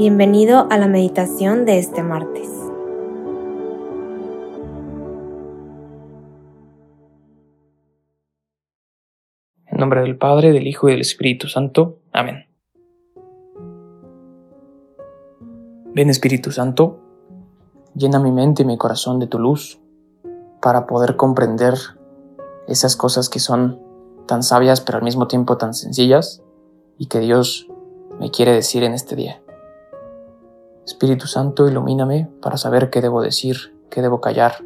Bienvenido a la meditación de este martes. En nombre del Padre, del Hijo y del Espíritu Santo. Amén. Ven Espíritu Santo, llena mi mente y mi corazón de tu luz para poder comprender esas cosas que son tan sabias pero al mismo tiempo tan sencillas y que Dios me quiere decir en este día. Espíritu Santo, ilumíname para saber qué debo decir, qué debo callar,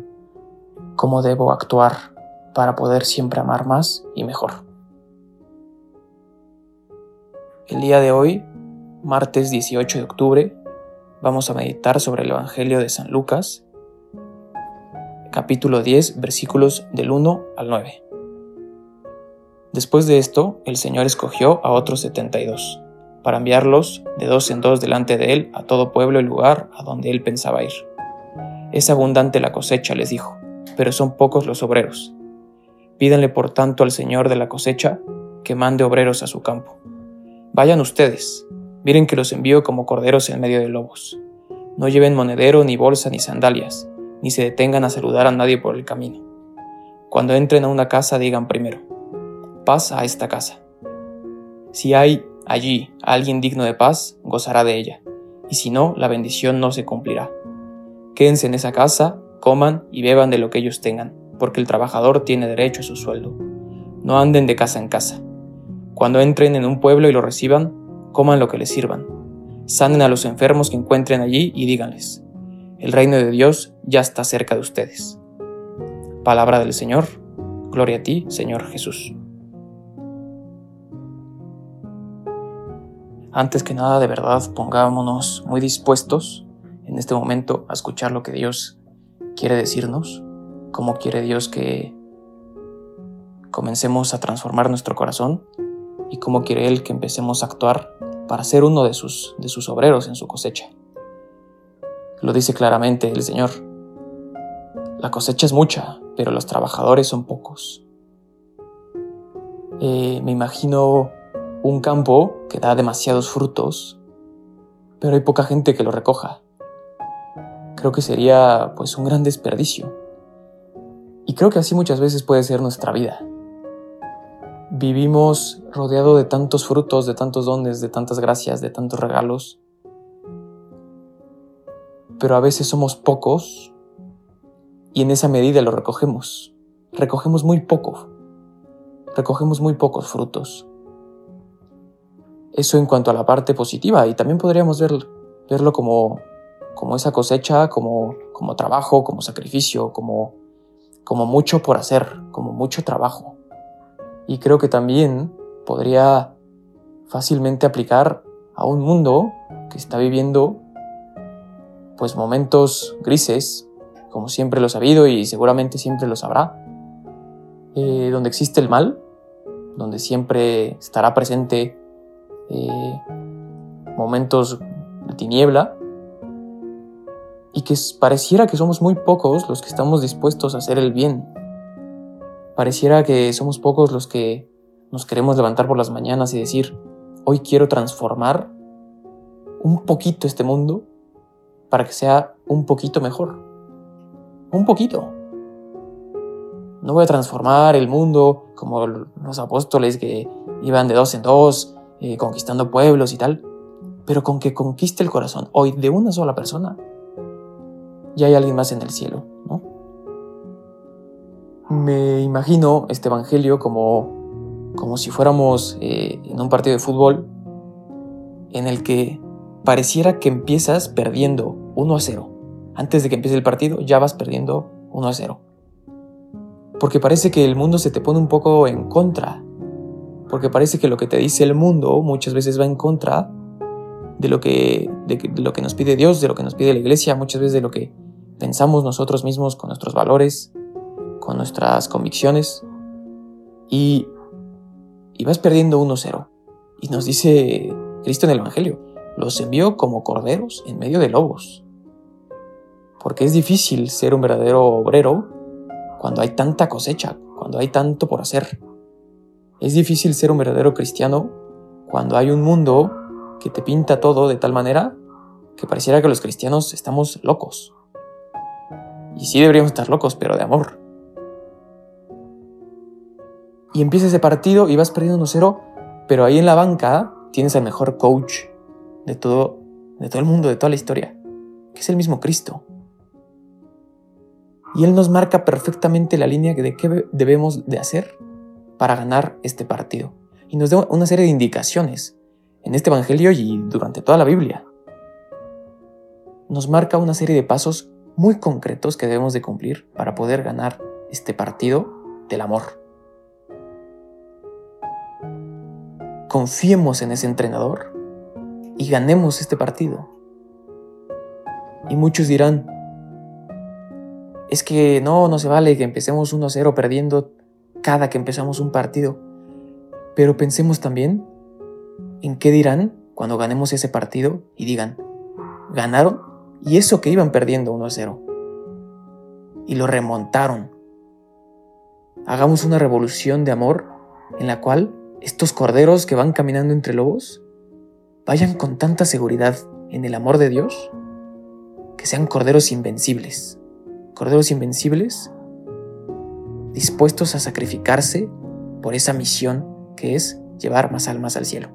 cómo debo actuar para poder siempre amar más y mejor. El día de hoy, martes 18 de octubre, vamos a meditar sobre el Evangelio de San Lucas, capítulo 10, versículos del 1 al 9. Después de esto, el Señor escogió a otros 72 para enviarlos de dos en dos delante de él a todo pueblo y lugar a donde él pensaba ir. Es abundante la cosecha, les dijo, pero son pocos los obreros. Pídanle por tanto al Señor de la cosecha que mande obreros a su campo. Vayan ustedes, miren que los envío como corderos en medio de lobos. No lleven monedero, ni bolsa, ni sandalias, ni se detengan a saludar a nadie por el camino. Cuando entren a una casa digan primero, paz a esta casa. Si hay Allí alguien digno de paz gozará de ella, y si no, la bendición no se cumplirá. Quédense en esa casa, coman y beban de lo que ellos tengan, porque el trabajador tiene derecho a su sueldo. No anden de casa en casa. Cuando entren en un pueblo y lo reciban, coman lo que les sirvan. Sanen a los enfermos que encuentren allí y díganles, el reino de Dios ya está cerca de ustedes. Palabra del Señor, gloria a ti, Señor Jesús. Antes que nada, de verdad, pongámonos muy dispuestos en este momento a escuchar lo que Dios quiere decirnos, cómo quiere Dios que comencemos a transformar nuestro corazón y cómo quiere Él que empecemos a actuar para ser uno de sus, de sus obreros en su cosecha. Lo dice claramente el Señor. La cosecha es mucha, pero los trabajadores son pocos. Eh, me imagino un campo que da demasiados frutos, pero hay poca gente que lo recoja. Creo que sería pues un gran desperdicio. Y creo que así muchas veces puede ser nuestra vida. Vivimos rodeado de tantos frutos, de tantos dones, de tantas gracias, de tantos regalos. Pero a veces somos pocos y en esa medida lo recogemos. Recogemos muy poco. Recogemos muy pocos frutos. Eso en cuanto a la parte positiva y también podríamos verlo como, como esa cosecha, como, como trabajo, como sacrificio, como, como mucho por hacer, como mucho trabajo. Y creo que también podría fácilmente aplicar a un mundo que está viviendo pues momentos grises, como siempre lo ha habido y seguramente siempre lo sabrá, eh, donde existe el mal, donde siempre estará presente eh, momentos de tiniebla y que pareciera que somos muy pocos los que estamos dispuestos a hacer el bien. Pareciera que somos pocos los que nos queremos levantar por las mañanas y decir, hoy quiero transformar un poquito este mundo para que sea un poquito mejor. Un poquito. No voy a transformar el mundo como los apóstoles que iban de dos en dos eh, conquistando pueblos y tal, pero con que conquiste el corazón hoy de una sola persona, ya hay alguien más en el cielo, ¿no? Me imagino este evangelio como, como si fuéramos eh, en un partido de fútbol en el que pareciera que empiezas perdiendo 1 a 0. Antes de que empiece el partido ya vas perdiendo 1 a 0. Porque parece que el mundo se te pone un poco en contra porque parece que lo que te dice el mundo muchas veces va en contra de lo que, de, lo que nos pide Dios, de lo que nos pide la iglesia, muchas veces de lo que pensamos nosotros mismos con nuestros valores, con nuestras convicciones. Y, y vas perdiendo 1-0. Y nos dice Cristo en el Evangelio, los envió como corderos en medio de lobos. Porque es difícil ser un verdadero obrero cuando hay tanta cosecha, cuando hay tanto por hacer. Es difícil ser un verdadero cristiano cuando hay un mundo que te pinta todo de tal manera que pareciera que los cristianos estamos locos. Y sí deberíamos estar locos, pero de amor. Y empieza ese partido y vas perdiendo 1-0, pero ahí en la banca tienes al mejor coach de todo, de todo el mundo, de toda la historia, que es el mismo Cristo. Y Él nos marca perfectamente la línea de qué debemos de hacer para ganar este partido. Y nos da una serie de indicaciones en este Evangelio y durante toda la Biblia. Nos marca una serie de pasos muy concretos que debemos de cumplir para poder ganar este partido del amor. Confiemos en ese entrenador y ganemos este partido. Y muchos dirán, es que no, no se vale que empecemos 1-0 perdiendo cada que empezamos un partido. Pero pensemos también en qué dirán cuando ganemos ese partido y digan, ganaron y eso que iban perdiendo 1-0. Y lo remontaron. Hagamos una revolución de amor en la cual estos corderos que van caminando entre lobos vayan con tanta seguridad en el amor de Dios que sean corderos invencibles. Corderos invencibles dispuestos a sacrificarse por esa misión que es llevar más almas al cielo.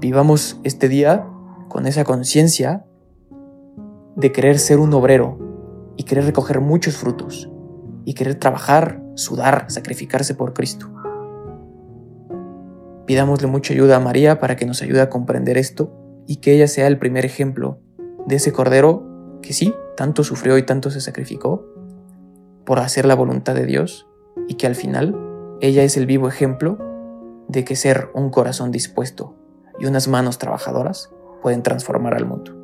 Vivamos este día con esa conciencia de querer ser un obrero y querer recoger muchos frutos y querer trabajar, sudar, sacrificarse por Cristo. Pidámosle mucha ayuda a María para que nos ayude a comprender esto y que ella sea el primer ejemplo de ese cordero que sí, tanto sufrió y tanto se sacrificó por hacer la voluntad de Dios y que al final ella es el vivo ejemplo de que ser un corazón dispuesto y unas manos trabajadoras pueden transformar al mundo.